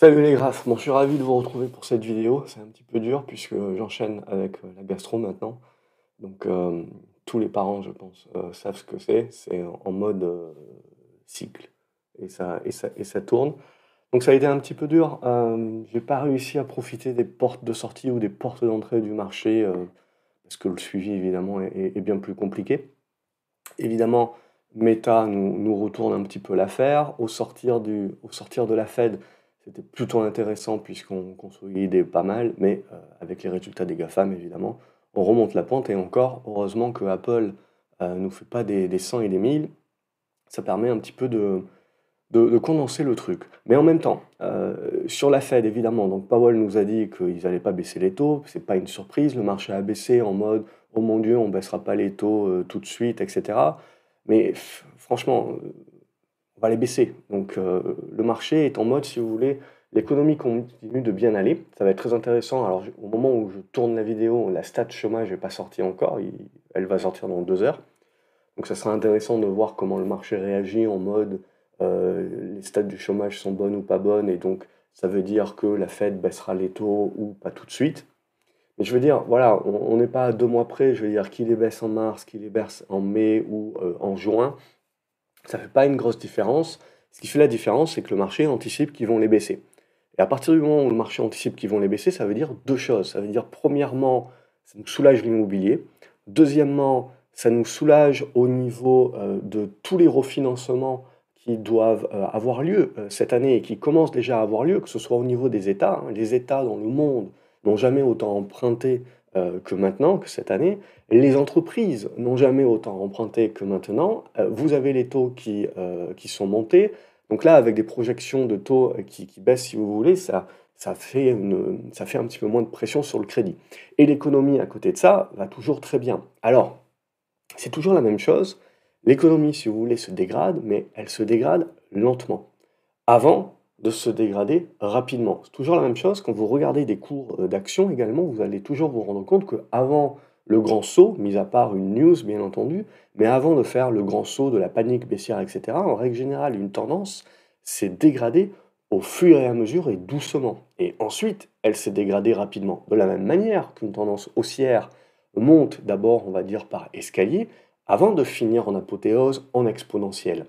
Salut les graphes, bon, je suis ravi de vous retrouver pour cette vidéo. C'est un petit peu dur puisque j'enchaîne avec euh, la gastro maintenant. Donc euh, tous les parents, je pense, euh, savent ce que c'est. C'est en mode cycle et ça, tourne. Donc ça a été un petit peu dur. J'ai pas réussi à profiter des portes de sortie ou des portes d'entrée du marché parce que le suivi évidemment est, bien plus compliqué. Évidemment, Meta nous, retourne un petit peu l'affaire. Au sortir de la Fed, c'était plutôt intéressant puisqu'on consolidait pas mal, mais euh, avec les résultats des GAFAM, évidemment, on remonte la pente et encore, heureusement que Apple ne euh, nous fait pas des, des 100 et des 1000, ça permet un petit peu de, de, condenser le truc. Mais en même temps, euh, sur la Fed, évidemment, donc Powell nous a dit qu'ils n'allaient pas baisser les taux, c'est pas une surprise, le marché a baissé en mode « oh mon Dieu, on baissera pas les taux tout de suite », etc. Mais franchement, on va les baisser. Donc euh, le marché est en mode, si vous voulez, l'économie continue de bien aller. Ça va être très intéressant. Alors au moment où je tourne la vidéo, la stat chômage n'est pas sortie encore. elle va sortir dans deux heures. Donc ça sera intéressant de voir comment le marché réagit en mode euh, les stats du chômage sont bonnes ou pas bonnes. Et donc ça veut dire que la Fed baissera les taux ou pas tout de suite. Mais je veux dire, voilà, on n'est pas à deux mois près. Je veux dire, qu'il les baisse en mars, qu'il les baisse en mai ou euh, en juin ça ne fait pas une grosse différence. Ce qui fait la différence, c'est que le marché anticipe qu'ils vont les baisser. Et à partir du moment où le marché anticipe qu'ils vont les baisser, ça veut dire deux choses. Ça veut dire, premièrement, ça nous soulage l'immobilier. Deuxièmement, ça nous soulage au niveau euh, de tous les refinancements qui doivent euh, avoir lieu euh, cette année et qui commencent déjà à avoir lieu, que ce soit au niveau des États. Hein. Les États dans le monde n'ont jamais autant emprunté que maintenant, que cette année. Les entreprises n'ont jamais autant emprunté que maintenant. Euh, vous avez les taux qui, euh, qui sont montés. Donc là, avec des projections de taux qui, qui baissent, si vous voulez, ça, ça, fait une, ça fait un petit peu moins de pression sur le crédit. Et l'économie, à côté de ça, va toujours très bien. Alors, c'est toujours la même chose. L'économie, si vous voulez, se dégrade, mais elle se dégrade lentement. Avant, de se dégrader rapidement. C'est toujours la même chose, quand vous regardez des cours euh, d'action également, vous allez toujours vous rendre compte qu'avant le grand saut, mis à part une news bien entendu, mais avant de faire le grand saut de la panique baissière, etc., en règle générale, une tendance s'est dégradée au fur et à mesure et doucement. Et ensuite, elle s'est dégradée rapidement. De la même manière qu'une tendance haussière monte d'abord, on va dire, par escalier, avant de finir en apothéose en exponentielle.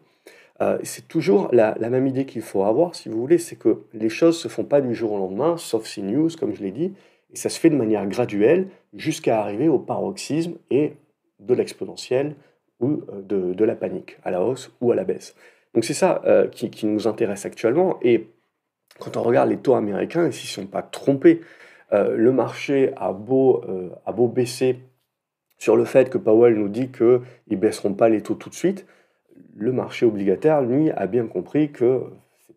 Euh, c'est toujours la, même idée qu'il faut avoir, si vous voulez, c'est que les choses ne se font pas du jour au lendemain, sauf si news, comme je l'ai dit, et ça se fait de manière graduelle jusqu'à arriver au paroxysme et de l'exponentielle ou euh, de, la panique, à la hausse ou à la baisse. Donc c'est ça euh, qui, nous intéresse actuellement, et quand on regarde les taux américains, ils s'y sont pas trompés. le marché a beau, a beau baisser sur le fait que Powell nous dit qu'ils ne baisseront pas les taux tout de suite, le marché obligataire, lui, a bien compris que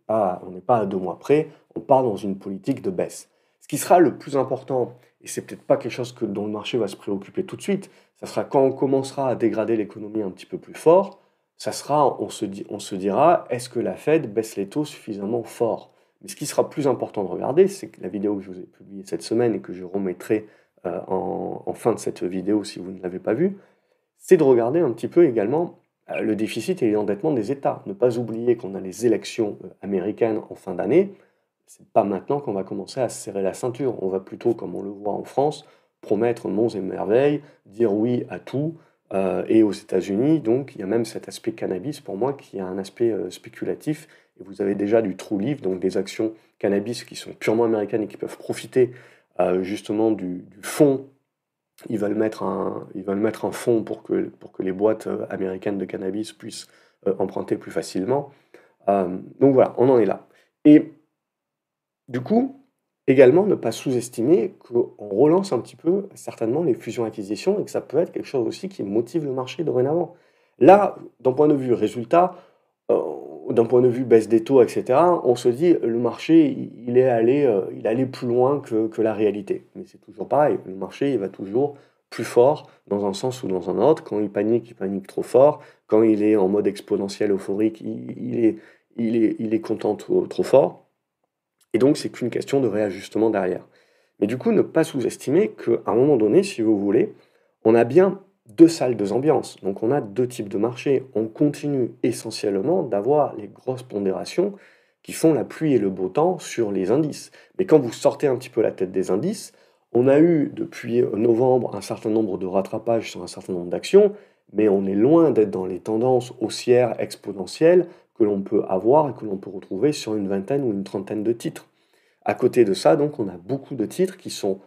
on n'est pas à deux mois près, on part dans une politique de baisse. Ce qui sera le plus important, et c'est peut-être pas quelque chose que, dont le marché va se préoccuper tout de suite, ça sera quand on commencera à dégrader l'économie un petit peu plus fort, ça sera, on se, dit, on se dira, est-ce que la Fed baisse les taux suffisamment fort? Mais ce qui sera plus important de regarder, c'est la vidéo que je vous ai publiée cette semaine et que je remettrai euh, en, fin de cette vidéo si vous ne l'avez pas vue, c'est de regarder un petit peu également le déficit et l'endettement des États. Ne pas oublier qu'on a les élections euh, américaines en fin d'année. C'est pas maintenant qu'on va commencer à serrer la ceinture. On va plutôt, comme on le voit en France, promettre monts et merveilles, dire oui à tout. Euh, et aux États-Unis, donc, il y a même cet aspect cannabis pour moi qui a un aspect spéculatif. Et vous avez déjà du true leaf, donc des actions cannabis qui sont purement américaines et qui peuvent profiter justement du, du fonds ils veulent mettre un, ils veulent mettre un fonds pour que, pour que les boîtes euh, américaines de cannabis puissent euh, emprunter plus facilement. Euh, donc voilà, on en est là. Et du coup, également ne pas sous-estimer qu'on relance un petit peu certainement les fusions-acquisitions et que ça peut être quelque chose aussi qui motive le marché dorénavant. Là, d'un point de vue résultat, d'un point de vue baisse des taux, etc., on se dit le marché, il est allé, euh, il allait plus loin que, que la réalité. Mais c'est toujours pareil, le marché, il va toujours plus fort dans un sens ou dans un autre. Quand il panique, il panique trop fort. Quand il est en mode exponentiel euphorique, il, est, il, est, il est content trop, trop fort. Et donc, c'est qu'une question de réajustement derrière. Mais du coup, ne pas sous-estimer qu'à un moment donné, si vous voulez, on a bien deux salles, deux ambiances. Donc on a deux types de marchés. On continue essentiellement d'avoir les grosses pondérations qui font la pluie et le beau temps sur les indices. Mais quand vous sortez un petit peu la tête des indices, on a eu depuis novembre un certain nombre de rattrapages sur un certain nombre d'actions, mais on est loin d'être dans les tendances haussières exponentielles que l'on peut avoir et que l'on peut retrouver sur une vingtaine ou une trentaine de titres. À côté de ça, donc, on a beaucoup de titres qui sont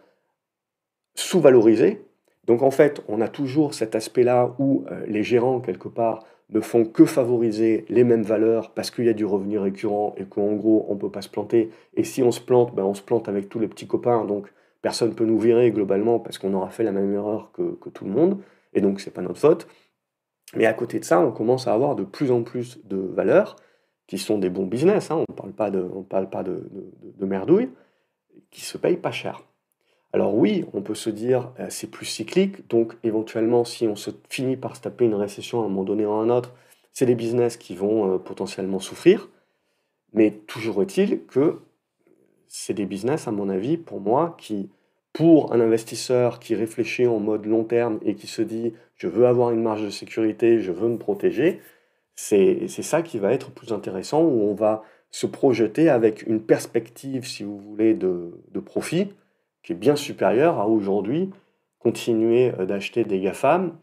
sous-valorisés. Donc en fait, on a toujours cet aspect-là où euh, les gérants, quelque part, ne font que favoriser les mêmes valeurs parce qu'il y a du revenu récurrent et qu'en gros, on ne peut pas se planter. Et si on se plante, ben, on se plante avec tous les petits copains, donc personne ne peut nous virer globalement parce qu'on aura fait la même erreur que, tout le monde, et donc c'est pas notre faute. Mais à côté de ça, on commence à avoir de plus en plus de valeurs qui sont des bons business, hein. on ne parle pas, de, on de, de, merdouille, qui se payent pas cher. Alors oui, on peut se dire euh, c'est plus cyclique, donc éventuellement si on se finit par se taper une récession à un moment donné ou à un autre, c'est des business qui vont euh, potentiellement souffrir, mais toujours est-il que c'est des business, à mon avis, pour moi, qui, pour un investisseur qui réfléchit en mode long terme et qui se dit je veux avoir une marge de sécurité, je veux me protéger, c'est ça qui va être plus intéressant, où on va se projeter avec une perspective, si vous voulez, de, de profit qui est bien supérieure à aujourd'hui continuer euh, d'acheter des GAFAM,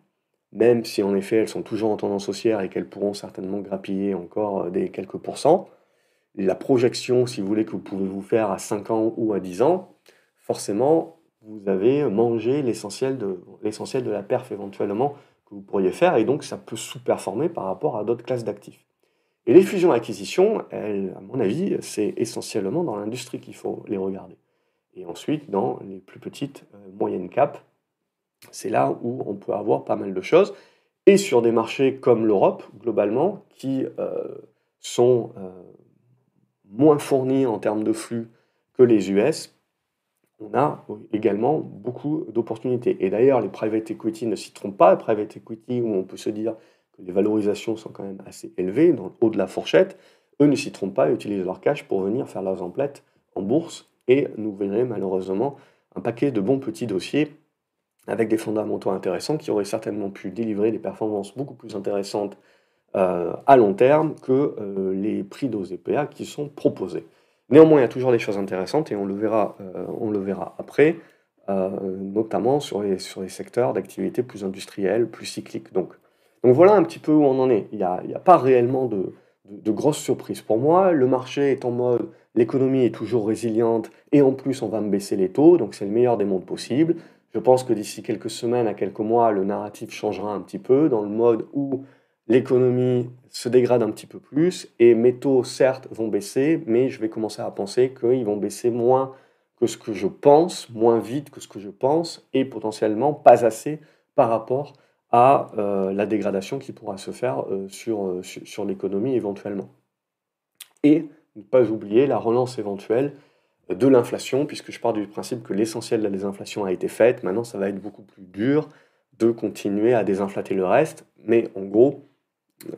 même si en effet elles sont toujours en tendance haussière et qu'elles pourront certainement grappiller encore euh, des quelques pourcents. La projection, si vous voulez, que vous pouvez vous faire à 5 ans ou à 10 ans, forcément, vous avez mangé l'essentiel de, de la perf éventuellement que vous pourriez faire, et donc ça peut sous-performer par rapport à d'autres classes d'actifs. Et les fusions-acquisitions, à mon avis, c'est essentiellement dans l'industrie qu'il faut les regarder. Et ensuite, dans les plus petites, euh, moyennes capes, c'est là où on peut avoir pas mal de choses. Et sur des marchés comme l'Europe, globalement, qui euh, sont euh, moins fournis en termes de flux que les US, on a également beaucoup d'opportunités. Et d'ailleurs, les private equity ne s'y trompent pas. Private equity, où on peut se dire que les valorisations sont quand même assez élevées, dans le haut de la fourchette, eux ne s'y trompent pas et utilisent leur cash pour venir faire leurs emplettes en bourse. Et nous verrons malheureusement un paquet de bons petits dossiers avec des fondamentaux intéressants qui auraient certainement pu délivrer des performances beaucoup plus intéressantes euh, à long terme que euh, les prix d'OZPA qui sont proposés. Néanmoins, il y a toujours des choses intéressantes et on le verra, euh, on le verra après, notamment sur les, sur les secteurs d'activité plus industriels, plus cycliques. Donc, donc voilà un petit peu où on en est. Il n'y a, a, pas réellement de, de, grosses surprises pour moi. Le marché est en mode l'économie est toujours résiliente et en plus on va me baisser les taux, donc c'est le meilleur des mondes possibles. Je pense que d'ici quelques semaines à quelques mois, le narratif changera un petit peu dans le mode où l'économie se dégrade un petit peu plus et mes taux, certes, vont baisser, mais je vais commencer à penser qu'ils vont baisser moins que ce que je pense, moins vite que ce que je pense et potentiellement pas assez par rapport à euh, la dégradation qui pourra se faire euh, sur, euh, sur, sur l'économie éventuellement. Et ne pas oublier la relance éventuelle de l'inflation, puisque je pars du principe que l'essentiel de la désinflation a été faite. Maintenant, ça va être beaucoup plus dur de continuer à désinflater le reste. Mais en gros,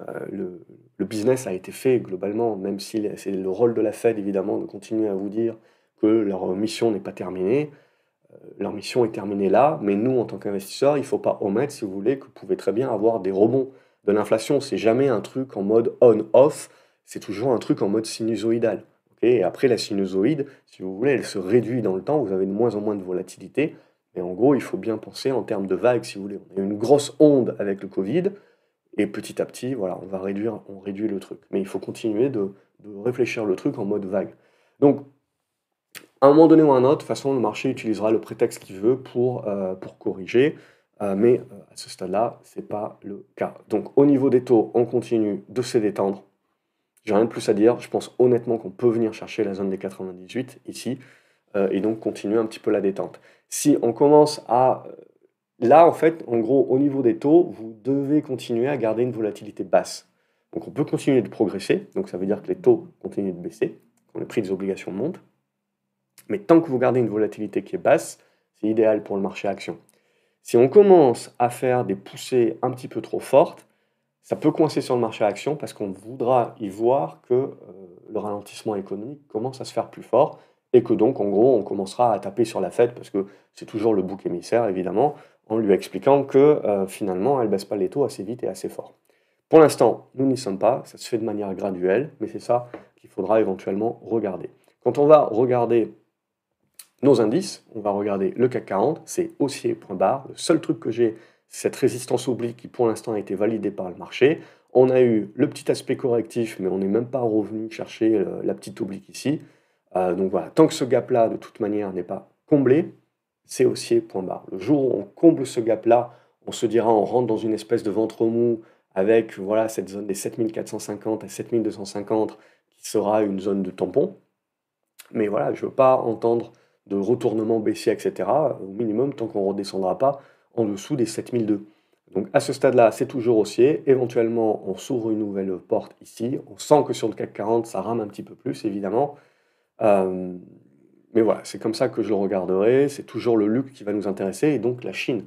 euh, le, business a été fait globalement, même si c'est le rôle de la Fed évidemment de continuer à vous dire que leur mission n'est pas terminée. Euh, leur mission est terminée là, mais nous en tant qu'investisseurs, il ne faut pas omettre, si vous voulez, que vous pouvez très bien avoir des rebonds de l'inflation. C'est jamais un truc en mode on-off, c'est toujours un truc en mode sinusoïdal. et après la sinusoïde, si vous voulez, elle se réduit dans le temps, vous avez de moins en moins de volatilité. Mais en gros, il faut bien penser en termes de vagues, si vous voulez. On a une grosse onde avec le Covid, et petit à petit, voilà, on va réduire, on réduit le truc. Mais il faut continuer de, réfléchir le truc en mode vague. Donc, à un moment donné ou à un autre, de toute façon, le marché utilisera le prétexte qu'il veut pour, euh, pour corriger. Euh, mais euh, à ce stade-là, ce n'est pas le cas. Donc, au niveau des taux, on continue de se détendre. J'ai rien de plus à dire. Je pense honnêtement qu'on peut venir chercher la zone des 98 ici et donc continuer un petit peu la détente. Si on commence à Là, en fait, en gros, au niveau des taux, vous devez continuer à garder une volatilité basse. Donc on peut continuer de progresser, donc ça veut dire que les taux continuent de baisser, quand les prix des obligations montent. Mais tant que vous gardez une volatilité qui est basse, c'est idéal pour le marché action. Si on commence à faire des poussées un petit peu trop fortes, ça peut coincer sur le marché action parce qu'on voudra y voir que euh, le ralentissement économique commence à se faire plus fort et que donc en gros on commencera à taper sur la Fed parce que c'est toujours le bouc émissaire évidemment en lui expliquant que euh, finalement, elle ne baisse pas les taux assez vite et assez fort. Pour l'instant, nous n'y sommes pas, ça se fait de manière graduelle, mais c'est ça qu'il faudra éventuellement regarder. Quand on va regarder nos indices, on va regarder le CAC 40, c'est haussier point barre. Le seul truc que j'ai, cette résistance oblique qui pour l'instant a été validée par le marché. On a eu le petit aspect correctif, mais on n'est même pas revenu chercher la petite oblique ici. Euh, donc voilà, tant que ce gap-là, de toute manière, n'est pas comblé, c'est haussier point barre. Le jour où on comble ce gap-là, on se dira, on rentre dans une espèce de ventre mou avec voilà, cette zone des 7450 à 7250 qui sera une zone de tampon. Mais voilà, je ne veux pas entendre de retournement baissier, etc. Au minimum, tant qu'on ne redescendra pas en dessous des 7002. Donc à ce stade-là, c'est toujours haussier. Éventuellement, on s'ouvre une nouvelle porte ici. On sent que sur le CAC 40, ça rame un petit peu plus, évidemment. Euh, mais voilà, c'est comme ça que je le regarderai. C'est toujours le luxe qui va nous intéresser et donc la Chine.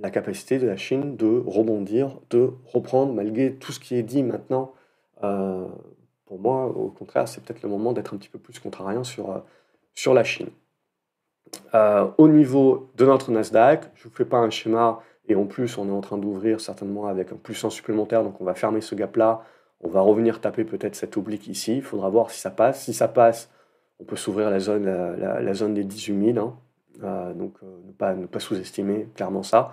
La capacité de la Chine de rebondir, de reprendre malgré tout ce qui est dit maintenant. Euh, pour moi, au contraire, c'est peut-être le moment d'être un petit peu plus contrariant sur, euh, sur la Chine. Au niveau de notre Nasdaq, je ne vous fais pas un schéma et en plus, on est en train d'ouvrir certainement avec un 100 supplémentaire, donc on va fermer ce gap-là. On va revenir taper peut-être cette oblique ici. Il faudra voir si ça passe. Si ça passe, on peut s'ouvrir la zone, la, zone des 18 000. Hein. Euh, donc euh, ne pas, ne pas sous-estimer clairement ça.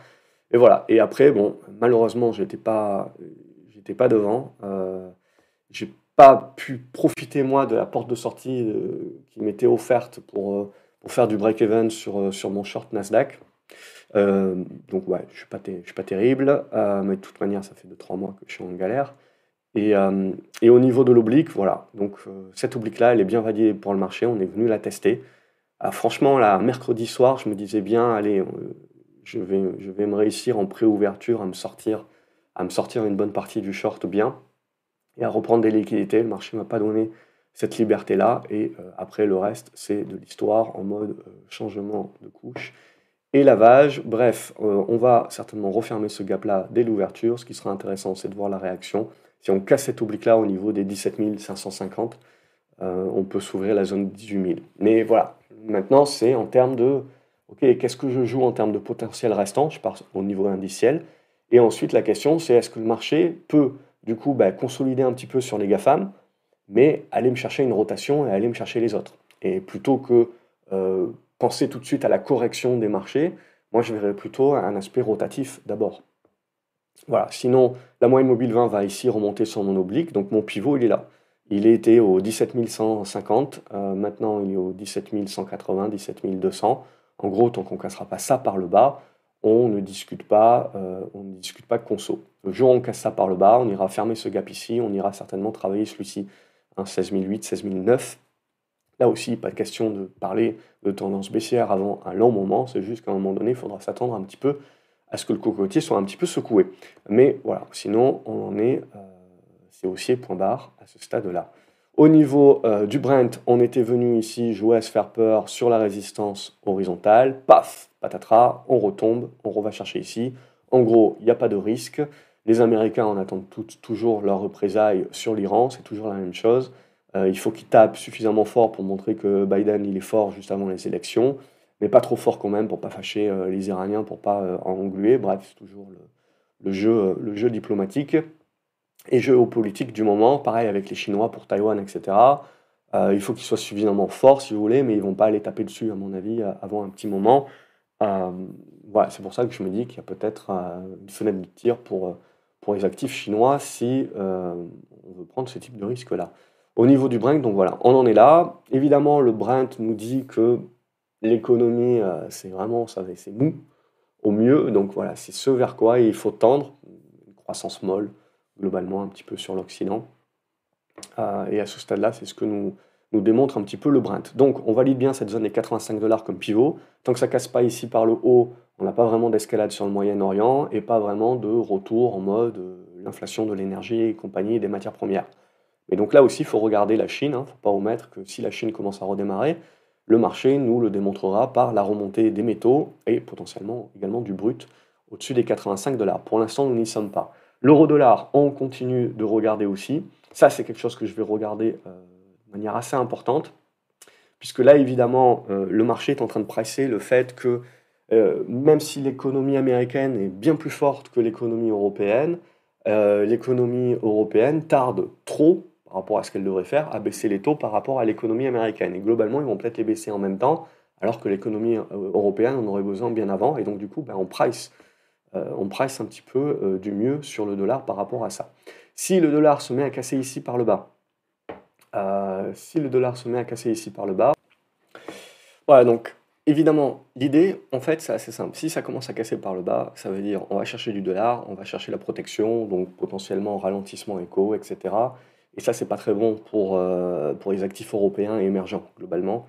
Et voilà. Et après, bon, malheureusement, j'étais pas, j'étais pas devant. Euh, j'ai pas pu profiter moi de la porte de sortie euh, qui m'était offerte pour, pour faire du break-even sur, sur mon short Nasdaq. Euh, donc ouais, je ne suis, pas terrible, euh, mais de toute manière, ça fait 2-3 mois que je suis en galère. Et, euh, et au niveau de l'oblique, voilà. Donc cette oblique-là, elle est bien validée pour le marché. On est venu la tester. Ah, franchement, là, mercredi soir, je me disais bien, allez, je vais, je vais me réussir en pré-ouverture à me sortir à me sortir une bonne partie du short bien et à reprendre des liquidités. Le marché ne m'a pas donné cette liberté-là. Et après, le reste, c'est de l'histoire en mode changement de couche et lavage. Bref, euh, on va certainement refermer ce gap-là dès l'ouverture. Ce qui sera intéressant, c'est de voir la réaction. Si on casse cet oblique-là au niveau des 17 550, euh, on peut s'ouvrir la zone 18 000. Mais voilà, maintenant, c'est en termes de, OK, qu'est-ce que je joue en termes de potentiel restant? Je pars au niveau indiciel. Et ensuite, la question, c'est est-ce que le marché peut, du coup, bah, consolider un petit peu sur les GAFAM, mais aller me chercher une rotation et aller me chercher les autres. Et plutôt que euh, penser tout de suite à la correction des marchés. Moi, je verrais plutôt un aspect rotatif d'abord. Voilà, sinon, la moyenne mobile 20 va ici remonter sur mon oblique, donc mon pivot, il est là. Il était au 17 150, euh, maintenant il est au 17 180, 17 200. En gros, tant qu'on ne cassera pas ça par le bas, on ne discute pas, euh, on ne discute pas conso. Le jour où on casse ça par le bas, on ira fermer ce gap ici, on ira certainement travailler celui-ci, un 16 008, 16 009, Là aussi, pas question de parler de tendance baissière avant un long moment, c'est juste qu'à un moment donné, il faudra s'attendre un petit peu à ce que le cocotier soit un petit peu secoué. Mais voilà, sinon, on en est, euh, c'est haussier point barre à ce stade-là. Au niveau euh, du Brent, on était venu ici jouer à se faire peur sur la résistance horizontale. Paf, patatras, on retombe, on va chercher ici. En gros, il n'y a pas de risque. Les Américains en attendent toujours leur représailles sur l'Iran, c'est toujours la même chose. Euh, il faut qu'il tape suffisamment fort pour montrer que Biden il est fort juste avant les élections, mais pas trop fort quand même pour pas fâcher euh, les Iraniens, pour pas euh, en engluer. Bref, c'est toujours le, jeu, le jeu diplomatique et géopolitique du moment. Pareil avec les Chinois pour Taïwan, etc. il faut qu'ils soient suffisamment forts, si vous voulez, mais ils vont pas aller taper dessus, à mon avis, avant un petit moment. voilà, c'est pour ça que je me dis qu'il y a peut-être une fenêtre de tir pour, pour les actifs chinois si on veut prendre ce type de risque-là. Au niveau du Brent, donc voilà, on en est là. Évidemment, le Brent nous dit que l'économie, euh, c'est vraiment, c'est mou au mieux. Donc voilà, c'est ce vers quoi il faut tendre. Une croissance molle, globalement, un petit peu sur l'Occident. Euh, et à ce stade-là, c'est ce que nous, nous démontre un petit peu le Brent. Donc on valide bien cette zone des 85 dollars comme pivot. Tant que ça casse pas ici par le haut, on n'a pas vraiment d'escalade sur le Moyen-Orient et pas vraiment de retour en mode euh, l'inflation de l'énergie et compagnie des matières premières. Et donc là aussi, il faut regarder la Chine. Il hein. ne faut pas omettre que si la Chine commence à redémarrer, le marché nous le démontrera par la remontée des métaux et potentiellement également du brut au-dessus des 85 dollars. Pour l'instant, nous n'y sommes pas. L'euro-dollar, on continue de regarder aussi. Ça, c'est quelque chose que je vais regarder euh, de manière assez importante, puisque là, évidemment, euh, le marché est en train de presser le fait que euh, même si l'économie américaine est bien plus forte que l'économie européenne, l'économie européenne tarde trop par rapport à ce qu'elle devrait faire, à baisser les taux par rapport à l'économie américaine. Et globalement, ils vont peut-être les baisser en même temps, alors que l'économie euh, européenne en aurait besoin bien avant. Et donc, du coup, ben, on, price, euh, un petit peu euh, du mieux sur le dollar par rapport à ça. Si le dollar se met à casser ici par le bas, si le dollar se met à casser ici par le bas, voilà, donc évidemment, l'idée, en fait, c'est assez simple. Si ça commence à casser par le bas, ça veut dire on va chercher du dollar, on va chercher la protection, donc potentiellement ralentissement éco, etc. Et ça, c'est pas très bon pour, pour les actifs européens et émergents, globalement.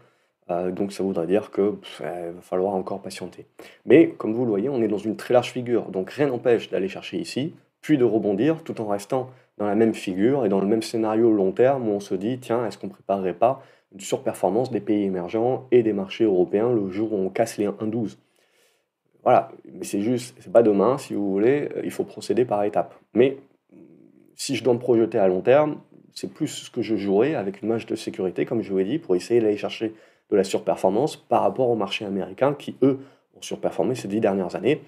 Euh, donc ça voudrait dire qu'il va falloir encore patienter. Mais comme vous le voyez, on est dans une très large figure, donc rien n'empêche d'aller chercher ici, puis de rebondir tout en restant dans la même figure et dans le même scénario long terme où on se dit, tiens, est-ce qu'on préparerait pas une surperformance des pays émergents et des marchés européens le jour où on casse les 1,12 Voilà, mais c'est juste, c'est pas demain, si vous voulez, il faut procéder par étapes. Mais si je dois me projeter à long terme, c'est plus ce que je jouerai avec une marge de sécurité, comme je vous ai dit, pour essayer d'aller chercher de la surperformance par rapport au marché américain qui, eux, ont surperformé ces dix dernières années.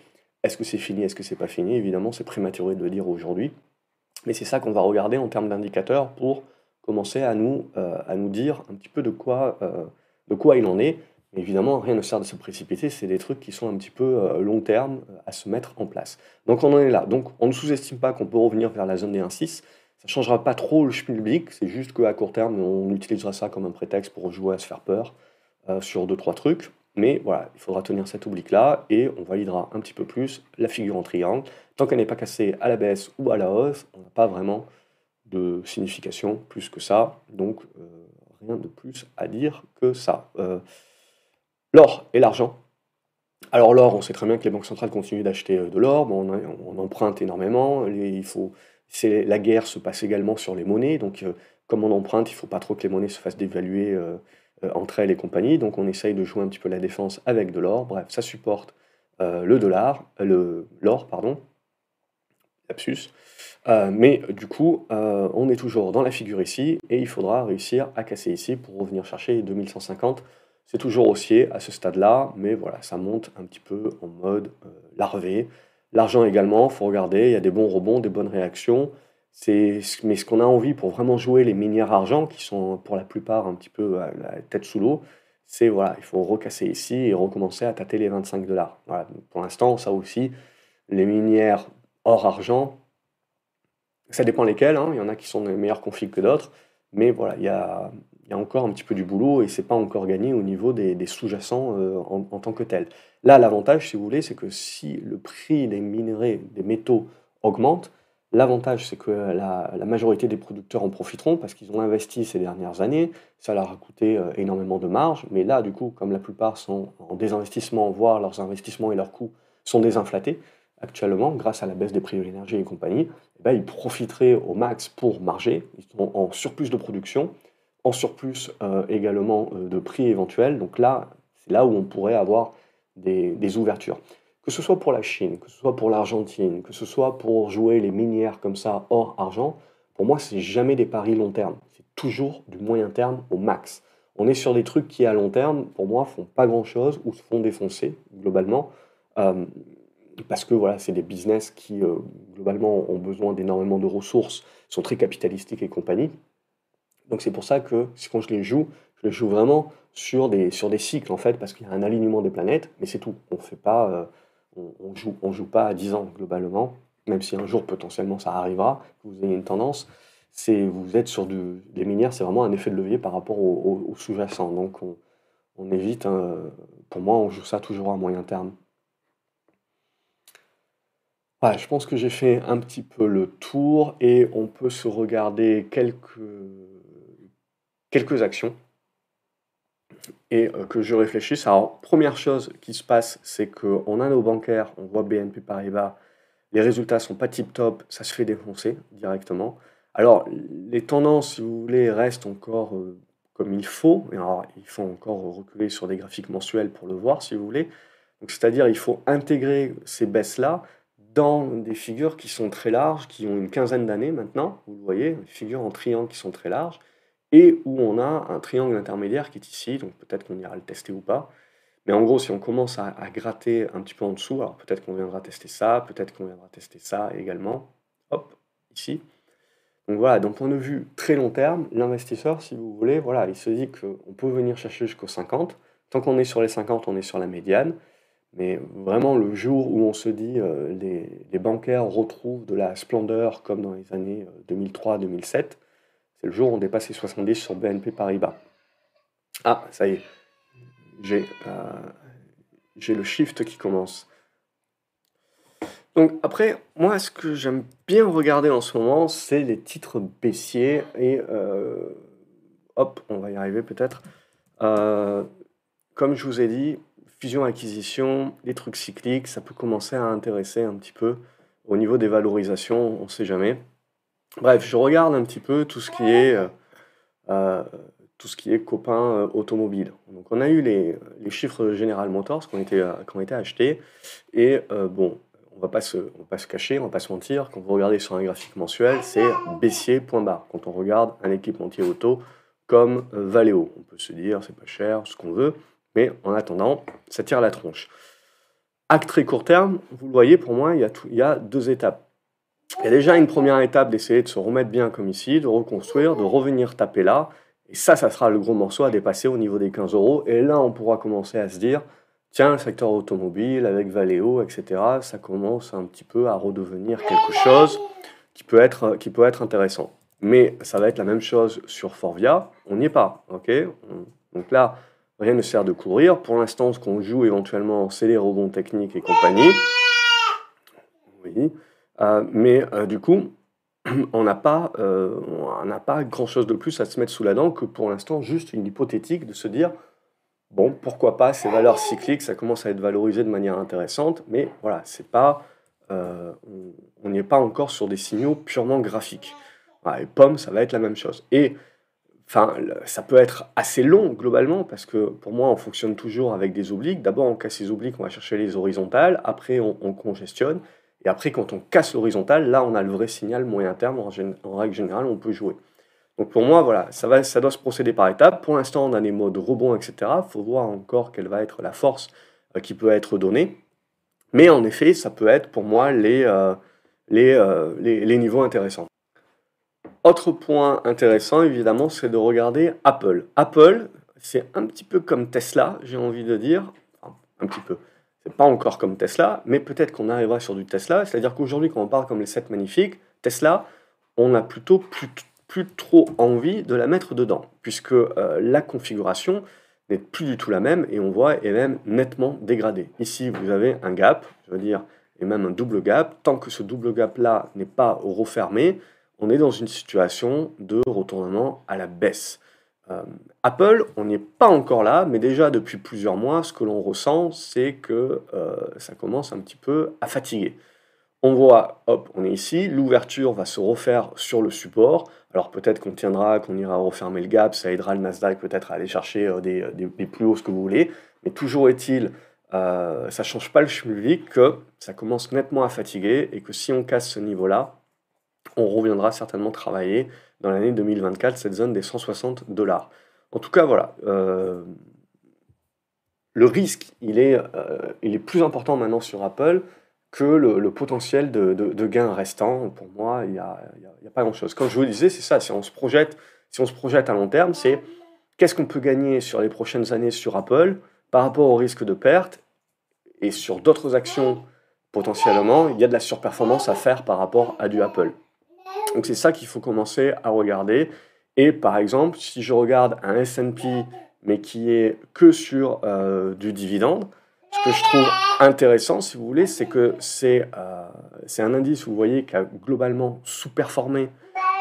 Est-ce que c'est fini Est-ce que c'est pas fini? Évidemment, c'est prématuré de le dire aujourd'hui. Mais c'est ça qu'on va regarder en termes d'indicateurs pour commencer à nous, euh, à nous dire un petit peu de quoi, euh, de quoi il en est. Évidemment, rien ne sert de se précipiter, c'est des trucs qui sont un petit peu euh, long terme à se mettre en place. Donc on en est là. Donc on ne sous-estime pas qu'on peut revenir vers la zone des 1,6. Ça ne changera pas trop le public, c'est juste qu'à court terme, on utilisera ça comme un prétexte pour jouer à se faire peur. Sur deux trois trucs. Mais voilà, il faudra tenir cette oblique-là et on validera un petit peu plus la figure en triangle. Tant qu'elle n'est pas cassée à la baisse ou à la hausse, on n'a pas vraiment de signification plus que ça. Donc euh, rien de plus à dire que ça. Euh, l'or et l'argent. Alors l'or, on sait très bien que les banques centrales continuent d'acheter de l'or, bon, on, emprunte énormément, il faut, la guerre se passe également sur les monnaies, donc comme on emprunte, il ne faut pas trop que les monnaies se fassent dévaluer euh, entre elles et compagnie. Donc on essaye de jouer un petit peu la défense avec de l'or. Bref, ça supporte euh, le dollar, l'or, pardon, lapsus. Euh, mais du coup, on est toujours dans la figure ici et il faudra réussir à casser ici pour revenir chercher les 2150. C'est toujours haussier à ce stade-là, mais voilà, ça monte un petit peu en mode larvé. L'argent également, faut regarder, il y a des bons rebonds, des bonnes réactions. C'est, mais ce qu'on a envie pour vraiment jouer les minières argent, qui sont pour la plupart un petit peu la tête sous l'eau, c'est voilà, il faut recasser ici et recommencer à tâter les 25 dollars. Voilà, pour l'instant, ça aussi, les minières hors argent, ça dépend lesquelles, hein, il y en a qui sont de meilleurs configs que d'autres, mais voilà, il y a, encore un petit peu du boulot et c'est pas encore gagné au niveau des, sous-jacents euh, en, en, tant que tel. Là, l'avantage, si vous voulez, c'est que si le prix des minerais, des métaux augmente, L'avantage, c'est que la, majorité des producteurs en profiteront parce qu'ils ont investi ces dernières années, ça leur a coûté euh, énormément de marge, mais là, du coup, comme la plupart sont en désinvestissement, voire leurs investissements et leurs coûts sont désinflatés actuellement grâce à la baisse des prix de l'énergie et compagnie, eh ben, ils profiteraient au max pour marger, ils sont en surplus de production, en surplus euh, également euh, de prix éventuels, donc là, c'est là où on pourrait avoir des ouvertures que ce soit pour la Chine, que ce soit pour l'Argentine, que ce soit pour jouer les minières comme ça hors argent, pour moi, c'est jamais des paris long terme. C'est toujours du moyen terme au max. On est sur des trucs qui, à long terme, pour moi, font pas grand chose ou se font défoncer globalement. Euh, parce que voilà, c'est des business qui, euh, globalement, ont besoin d'énormément de ressources, sont très capitalistiques et compagnie. Donc c'est pour ça que quand je les joue, je les joue vraiment sur des, sur des cycles, en fait, parce qu'il y a un alignement des planètes, mais c'est tout. On fait pas. Euh, on joue, on joue pas à 10 ans globalement, même si un jour potentiellement ça arrivera, que vous ayez une tendance, vous êtes sur des minières, c'est vraiment un effet de levier par rapport au, sous-jacent. Donc on, évite, hein, pour moi on joue ça toujours à moyen terme. Je pense que j'ai fait un petit peu le tour et on peut se regarder quelques, quelques actions et euh, que je réfléchisse. Alors, première chose qui se passe, c'est qu'on a nos bancaires, on voit BNP Paribas, les résultats sont pas tip top, ça se fait défoncer directement. Alors, les tendances, si vous voulez, restent encore euh, comme il faut. Alors, il faut encore reculer sur des graphiques mensuels pour le voir, si vous voulez. C'est-à-dire, il faut intégrer ces baisses-là dans des figures qui sont très larges, qui ont une quinzaine d'années maintenant. Vous le voyez, des figures en triangle qui sont très larges et où on a un triangle intermédiaire qui est ici, donc peut-être qu'on ira le tester ou pas. Mais en gros, si on commence à, gratter un petit peu en dessous, alors peut-être qu'on viendra tester ça, peut-être qu'on viendra tester ça également, hop, ici. Donc voilà, d'un point de vue très long terme, l'investisseur, si vous voulez, voilà, il se dit qu'on peut venir chercher jusqu'aux 50. Tant qu'on est sur les 50, on est sur la médiane. Mais vraiment, le jour où on se dit euh, les, les, bancaires retrouvent de la splendeur comme dans les années 2003-2007, c'est le jour où on dépasse les 70 sur BNP Paribas. Ah, ça y est, j'ai j'ai le shift qui commence. Donc après, moi, ce que j'aime bien regarder en ce moment, c'est les titres baissiers. Et euh, hop, on va y arriver peut-être. Euh, comme je vous ai dit, fusion-acquisition, les trucs cycliques, ça peut commencer à intéresser un petit peu au niveau des valorisations, on ne sait jamais. Bref, je regarde un petit peu tout ce qui est euh, tout ce qui est copain euh, automobile. Donc on a eu les, les chiffres de General Motors qui ont été, euh, qui ont été achetés. Et euh, bon, on on va pas se cacher, on va pas se mentir. Quand vous regardez sur un graphique mensuel, c'est baissier point barre. Quand on regarde un équipementier auto comme Valeo, on peut se dire c'est pas cher, ce qu'on veut, mais en attendant, ça tire la tronche. À très court terme, vous le voyez, pour moi, il y a, il y a deux étapes. Il y a déjà une première étape d'essayer de se remettre bien comme ici, de reconstruire, de revenir taper là, et ça, ça sera le gros morceau à dépasser au niveau des 15 euros. Et là, on pourra commencer à se dire, tiens, le secteur automobile avec Valeo, etc., ça commence un petit peu à redevenir quelque chose qui peut être, qui peut être intéressant. Mais ça va être la même chose sur Forvia, on n'y est pas. ok? Donc là, rien ne sert de courir. Pour l'instant, ce qu'on joue éventuellement, c'est les rebonds techniques et compagnie. Oui. Euh, mais euh, du coup, on n'a pas, euh, pas grand-chose de plus à se mettre sous la dent que pour l'instant juste une hypothétique de se dire bon pourquoi pas ces valeurs cycliques ça commence à être valorisé de manière intéressante mais voilà c'est pas on n'y est pas encore sur des signaux purement graphiques et pomme ça va être la même chose et enfin ça peut être assez long globalement parce que pour moi on fonctionne toujours avec des obliques d'abord on casse les obliques on va chercher les horizontales après on congestionne et après, quand on casse l'horizontale, là, on a le vrai signal moyen terme. En, règle générale, on peut jouer. Donc pour moi, voilà, ça, va, ça doit se procéder par étapes. Pour l'instant, on a des modes rebond, etc. Il faut voir encore quelle va être la force euh, qui peut être donnée. Mais en effet, ça peut être pour moi les, euh, euh, les, les, niveaux intéressants. Autre point intéressant, évidemment, c'est de regarder Apple. Apple, c'est un petit peu comme Tesla, j'ai envie de dire. un petit peu pas encore comme Tesla, mais peut-être qu'on arrivera sur du Tesla. C'est-à-dire qu'aujourd'hui, quand on parle comme les 7 magnifiques, Tesla, on a plutôt plus, plus trop envie de la mettre dedans, puisque euh, la configuration n'est plus du tout la même et on voit est même nettement dégradée. Ici, vous avez un gap, je veux dire, et même un double gap. Tant que ce double gap-là n'est pas refermé, on est dans une situation de retournement à la baisse. Euh, Apple, on n'est pas encore là, mais déjà depuis plusieurs mois, ce que l'on ressent, c'est que euh, ça commence un petit peu à fatiguer. On voit, hop, on est ici, l'ouverture va se refaire sur le support. Alors peut-être qu'on tiendra, qu'on ira refermer le gap, ça aidera le Nasdaq peut-être à aller chercher euh, des, plus hauts, ce que vous voulez. Mais toujours est-il, ça ne change pas le public que ça commence nettement à fatiguer et que si on casse ce niveau-là, on reviendra certainement travailler dans l'année 2024 cette zone des 160 dollars. En tout cas, voilà. Euh, le risque, il est, euh, il est plus important maintenant sur Apple que le, potentiel de, gain restant. Pour moi, il n'y a, pas grand-chose. Quand je vous disais, c'est ça, si on se projette, si on se projette à long terme, c'est qu'est-ce qu'on peut gagner sur les prochaines années sur Apple par rapport au risque de perte et sur d'autres actions potentiellement, il y a de la surperformance à faire par rapport à du Apple. Donc c'est ça qu'il faut commencer à regarder. Et par exemple, si je regarde un S&P, mais qui est que sur euh, du dividende, ce que je trouve intéressant, si vous voulez, c'est que c'est euh, un indice, vous voyez, qui a globalement sous-performé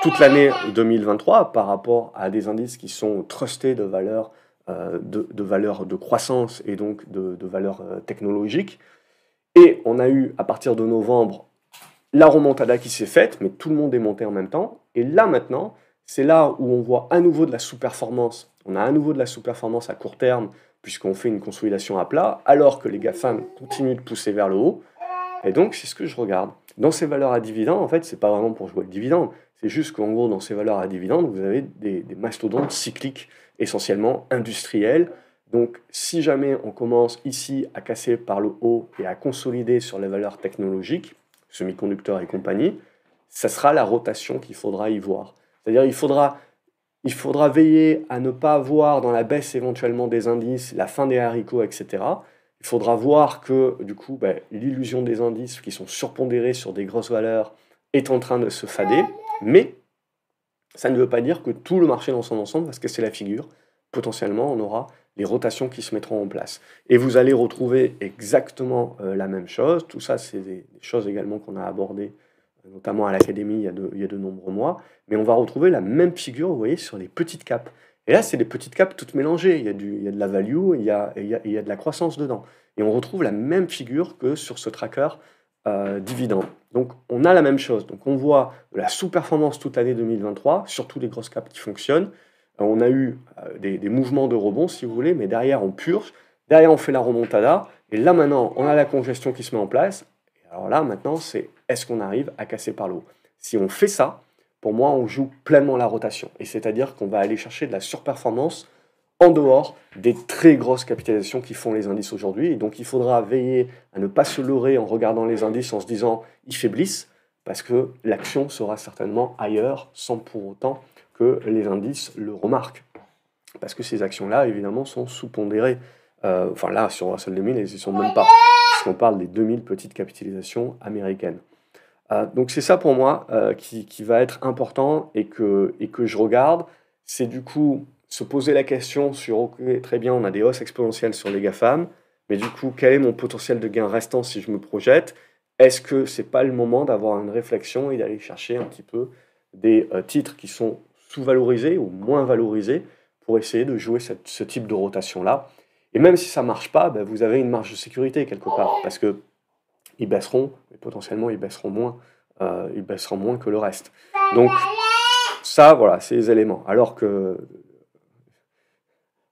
toute l'année 2023 par rapport à des indices qui sont trustés de valeurs euh, de, valeur de croissance et donc de, de valeurs technologiques. Et on a eu, à partir de novembre, la remontada qui s'est faite, mais tout le monde est monté en même temps. Et là maintenant, c'est là où on voit à nouveau de la sous-performance. On a à nouveau de la sous-performance à court terme, puisqu'on fait une consolidation à plat, alors que les GAFAM continuent de pousser vers le haut. Et donc, c'est ce que je regarde. Dans ces valeurs à dividendes, en fait, c'est pas vraiment pour jouer le dividende. C'est juste qu'en gros, dans ces valeurs à dividendes, vous avez des, des mastodontes cycliques, essentiellement industriels. Donc, si jamais on commence ici à casser par le haut et à consolider sur les valeurs technologiques, semi-conducteurs et compagnie, ça sera la rotation qu'il faudra y voir. C'est-à-dire il faudra, il faudra veiller à ne pas voir dans la baisse éventuellement des indices la fin des haricots, etc. Il faudra voir que du coup ben, l'illusion des indices qui sont surpondérés sur des grosses valeurs est en train de se fader, mais ça ne veut pas dire que tout le marché dans son ensemble va se casser la figure. Potentiellement, on aura les rotations qui se mettront en place. Et vous allez retrouver exactement euh, la même chose. Tout ça, c'est des, choses également qu'on a abordées, notamment à l'académie il, y a de, de nombreux mois. Mais on va retrouver la même figure, vous voyez, sur les petites capes. Et là, c'est des petites capes toutes mélangées. Il y a, de la value, il y a, de la croissance dedans. Et on retrouve la même figure que sur ce tracker euh, dividende. Donc, on a la même chose. Donc, on voit la sous-performance toute l'année 2023, surtout les grosses capes qui fonctionnent. On a eu euh, des, mouvements de rebond, si vous voulez, mais derrière, on purge. Derrière, on fait la remontada. Et là, maintenant, on a la congestion qui se met en place. Et alors là, maintenant, c'est est-ce qu'on arrive à casser par le haut? Si on fait ça, pour moi, on joue pleinement la rotation. Et c'est-à-dire qu'on va aller chercher de la surperformance en dehors des très grosses capitalisations qui font les indices aujourd'hui. Et donc, il faudra veiller à ne pas se leurrer en regardant les indices en se disant ils faiblissent, parce que l'action sera certainement ailleurs sans pour autant que les indices le remarquent. Parce que ces actions-là, évidemment, sont sous-pondérées. Euh, enfin, là, sur Russell 2000, elles ne sont même pas, puisqu'on parle des 2000 petites capitalisations américaines. Euh, donc, c'est ça pour moi euh, qui, qui, va être important et que, et que je regarde. C'est du coup se poser la question sur, ok, très bien, on a des hausses exponentielles sur les GAFAM, mais du coup, quel est mon potentiel de gain restant si je me projette? Est-ce que c'est pas le moment d'avoir une réflexion et d'aller chercher un petit peu des titres qui sont sous-valorisé ou moins valorisé pour essayer de jouer ce type de rotation-là. Et même si ça marche pas, ben, vous avez une marge de sécurité quelque part, parce que ils baisseront, mais potentiellement ils baisseront moins, euh, ils baisseront moins que le reste. Donc ça, voilà, c'est les éléments. Alors que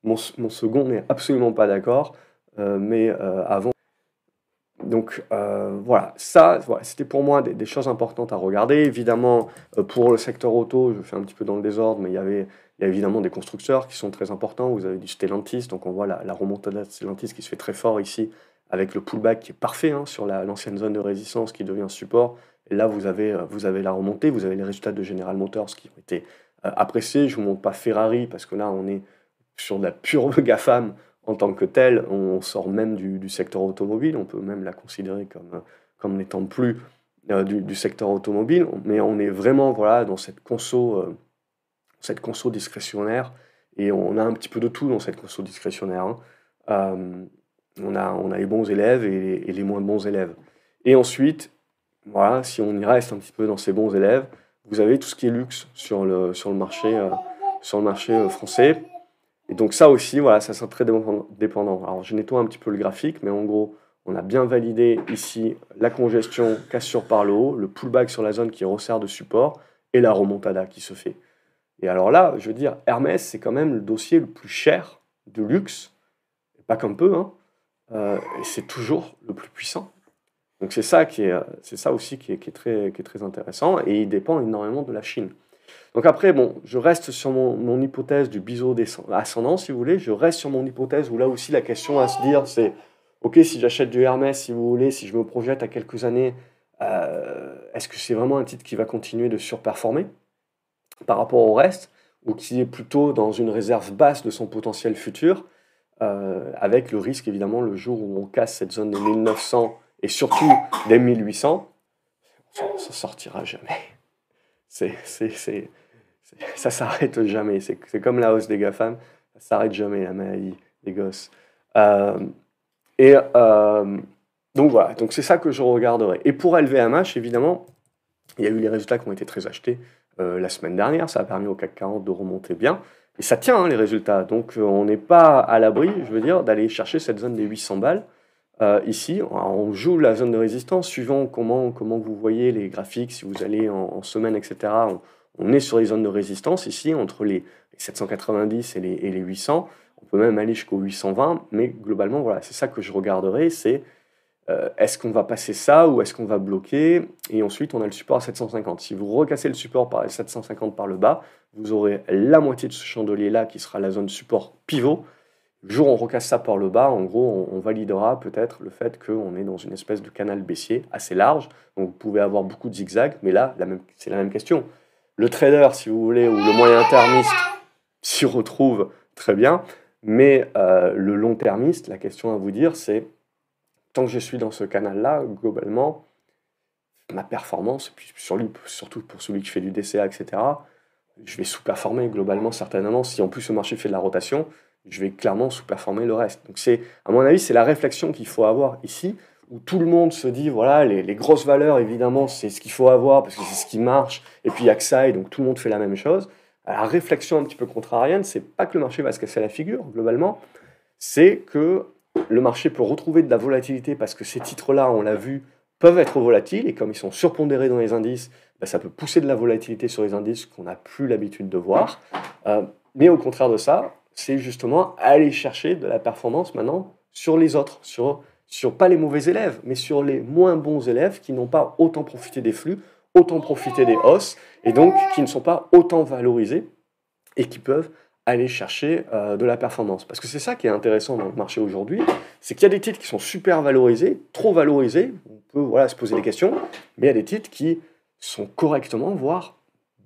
mon, second n'est absolument pas d'accord, euh, mais euh, avant donc euh, voilà, ça, c'était pour moi des, choses importantes à regarder. Évidemment, euh, pour le secteur auto, je fais un petit peu dans le désordre, mais il y avait il y a évidemment des constructeurs qui sont très importants. Vous avez du Stellantis, donc on voit la, la remontée de Stellantis qui se fait très fort ici, avec le pullback qui est parfait hein, sur l'ancienne zone de résistance qui devient support. Et là, vous avez, euh, vous avez la remontée, vous avez les résultats de General Motors qui ont été appréciés. Je ne vous montre pas Ferrari, parce que là, on est sur de la pure GAFAM en tant que telle, on sort même du, secteur automobile, on peut même la considérer comme, comme n'étant plus euh, du, secteur automobile, mais on est vraiment voilà, dans cette conso, euh, cette conso discrétionnaire, et on a un petit peu de tout dans cette conso discrétionnaire. Hein. Euh, on, a, on a les bons élèves et les, moins bons élèves. Et ensuite, voilà, si on y reste un petit peu dans ces bons élèves, vous avez tout ce qui est luxe sur le, sur le marché, sur le marché français. Et donc ça aussi, voilà, ça sera très dépendant. Alors je nettoie un petit peu le graphique, mais en gros, on a bien validé ici la congestion cassure par le haut, le pullback sur la zone qui resserre de support et la remontada qui se fait. Et alors là, je veux dire, Hermès, c'est quand même le dossier le plus cher de luxe, pas comme peu, hein, euh, et c'est toujours le plus puissant. Donc c'est ça, qui est, ça aussi qui est, très, qui est très intéressant, et il dépend énormément de la Chine. Donc après, bon, je reste sur mon, hypothèse du biseau ascendant, si vous voulez. Je reste sur mon hypothèse où là aussi la question à se dire, c'est, ok, si j'achète du Hermès, si vous voulez, si je me projette à quelques années, euh, est-ce que c'est vraiment un titre qui va continuer de surperformer par rapport au reste, ou qui est plutôt dans une réserve basse de son potentiel futur, euh, avec le risque évidemment le jour où on casse cette zone des 1900 et surtout des 1800, ça, ça sortira jamais c'est, ça s'arrête jamais. C'est, comme la hausse des GAFAM, ça s'arrête jamais, la maladie des gosses. Euh, et euh, donc voilà, donc c'est ça que je regarderai. Et pour LVMH, évidemment, il y a eu les résultats qui ont été très achetés euh, la semaine dernière. Ça a permis au CAC 40 de remonter bien. Et ça tient, hein, les résultats. Donc on n'est pas à l'abri, je veux dire, d'aller chercher cette zone des 800 balles. Euh, ici, on joue la zone de résistance suivant comment, comment vous voyez les graphiques, si vous allez en, semaine, etc. On, est sur les zones de résistance ici, entre les, 790 et les, et les, 800. On peut même aller jusqu'au 820, mais globalement, voilà, c'est ça que je regarderai, c'est euh, est-ce qu'on va passer ça ou est-ce qu'on va bloquer? Et ensuite, on a le support à 750. Si vous recassez le support par 750 par le bas, vous aurez la moitié de ce chandelier-là qui sera la zone support pivot, Le jour où on recasse ça par le bas, en gros, on, validera peut-être le fait qu'on est dans une espèce de canal baissier assez large. Donc vous pouvez avoir beaucoup de zigzags, mais là, c'est la même question. Le trader, si vous voulez, ou le moyen termiste s'y retrouve très bien, mais euh, le long termiste, la question à vous dire, c'est tant que je suis dans ce canal-là, globalement, ma performance, puis sur lui, surtout pour celui qui fait du DCA, etc., je vais sous-performer globalement, certainement. Si en plus le marché fait de la rotation, je vais clairement sous-performer le reste. Donc c'est, à mon avis, c'est la réflexion qu'il faut avoir ici, où tout le monde se dit, voilà, les, grosses valeurs, évidemment, c'est ce qu'il faut avoir, parce que c'est ce qui marche, et puis il y a que ça, et donc tout le monde fait la même chose. La réflexion un petit peu contrarienne, c'est pas que le marché va se casser la figure, globalement, c'est que le marché peut retrouver de la volatilité, parce que ces titres-là, on l'a vu, peuvent être volatiles, et comme ils sont surpondérés dans les indices, ben, ça peut pousser de la volatilité sur les indices qu'on n'a plus l'habitude de voir. Euh, mais au contraire de ça, c'est justement aller chercher de la performance maintenant sur les autres, sur, sur pas les mauvais élèves, mais sur les moins bons élèves qui n'ont pas autant profité des flux, autant profité des hausses, et donc qui ne sont pas autant valorisés et qui peuvent aller chercher euh, de la performance. Parce que c'est ça qui est intéressant dans le marché aujourd'hui, c'est qu'il y a des titres qui sont super valorisés, trop valorisés, on peut voilà, se poser des questions, mais il y a des titres qui sont correctement, voire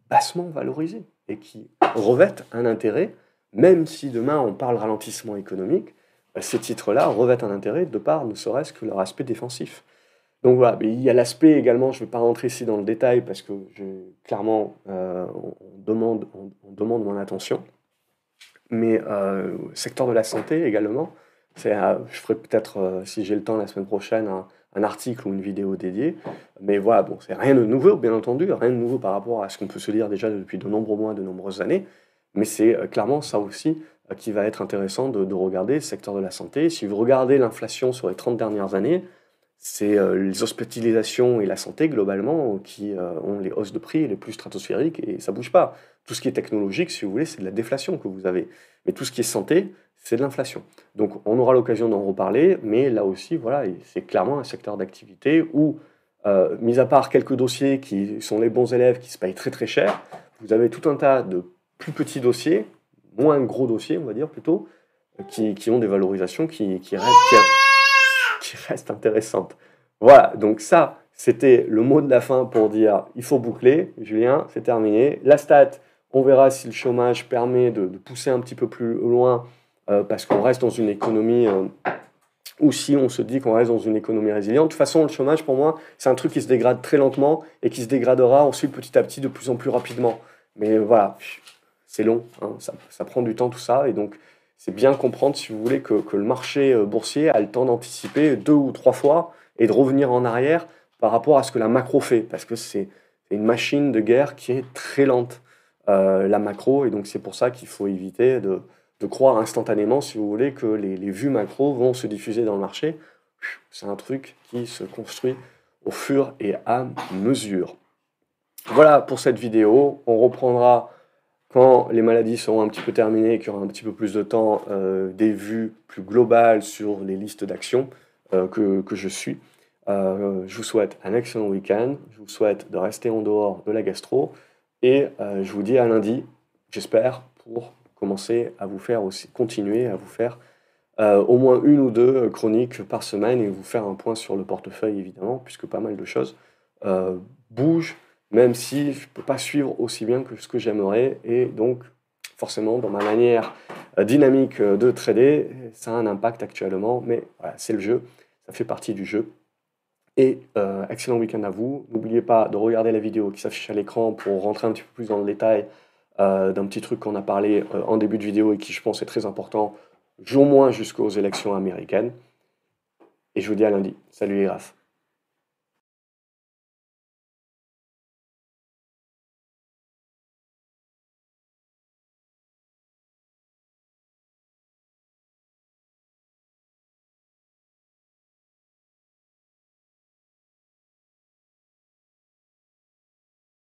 bassement valorisés, et qui revêtent un intérêt même si demain on parle ralentissement économique, bah, ces titres-là revêtent un intérêt de part ne serait-ce que leur aspect défensif. Donc voilà, il y a l'aspect également, je ne vais pas rentrer ici dans le détail parce que clairement euh, on, demande, on, demande mon attention, mais euh, secteur de la santé également, euh, je ferai peut-être, euh, si j'ai le temps la semaine prochaine, un, un, article ou une vidéo dédiée. Mais voilà, bon, c'est rien de nouveau, bien entendu, rien de nouveau par rapport à ce qu'on peut se dire déjà depuis de nombreux mois, de nombreuses années. Mais c'est euh, clairement ça aussi euh, qui va être intéressant de, regarder, le secteur de la santé. Si vous regardez l'inflation sur les 30 dernières années, c'est euh, les hospitalisations et la santé globalement qui ont les hausses de prix les plus stratosphériques et ça bouge pas. Tout ce qui est technologique, si vous voulez, c'est de la déflation que vous avez. Mais tout ce qui est santé, c'est de l'inflation. Donc on aura l'occasion d'en reparler, mais là aussi, voilà, c'est clairement un secteur d'activité où, mis à part quelques dossiers qui sont les bons élèves qui se payent très très cher, vous avez tout un tas de plus petits dossiers, moins gros dossiers, on va dire plutôt, qui, ont des valorisations qui, qui, restent, qui, restent intéressantes. Voilà, donc ça, c'était le mot de la fin pour dire il faut boucler. Julien, c'est terminé. La stat, on verra si le chômage permet de, pousser un petit peu plus loin euh, parce qu'on reste dans une économie euh, ou si on se dit qu'on reste dans une économie résiliente. De toute façon, le chômage, pour moi, c'est un truc qui se dégrade très lentement et qui se dégradera ensuite petit à petit de plus en plus rapidement. Mais voilà, c'est long, hein, ça, prend du temps tout ça, et donc c'est bien comprendre, si vous voulez, que, le marché euh, boursier a le temps d'anticiper deux ou trois fois et de revenir en arrière par rapport à ce que la macro fait, parce que c'est une machine de guerre qui est très lente, euh, la macro, et donc c'est pour ça qu'il faut éviter de, croire instantanément, si vous voulez, que les, les vues macro vont se diffuser dans le marché. C'est un truc qui se construit au fur et à mesure. Voilà pour cette vidéo. On reprendra quand les maladies seront un petit peu terminées et qu'il y aura un petit peu plus de temps, euh, des vues plus globales sur les listes d'actions euh, que, que, je suis. Euh, je vous souhaite un excellent week-end. Je vous souhaite de rester en dehors de la gastro. Et je vous dis à lundi, j'espère, pour commencer à vous faire aussi, continuer à vous faire au moins une ou deux chroniques par semaine et vous faire un point sur le portefeuille, évidemment, puisque pas mal de choses bougent même si je ne peux pas suivre aussi bien que ce que j'aimerais. Et donc, forcément, dans ma manière euh, dynamique euh, de trader, ça a un impact actuellement, mais voilà, c'est le jeu, ça fait partie du jeu. Et euh, excellent week-end à vous. N'oubliez pas de regarder la vidéo qui s'affiche à l'écran pour rentrer un petit peu plus dans le détail d'un petit truc qu'on a parlé en début de vidéo et qui, je pense, est très important, au moins jusqu'aux élections américaines. Et je vous dis à lundi. Salut les graphes.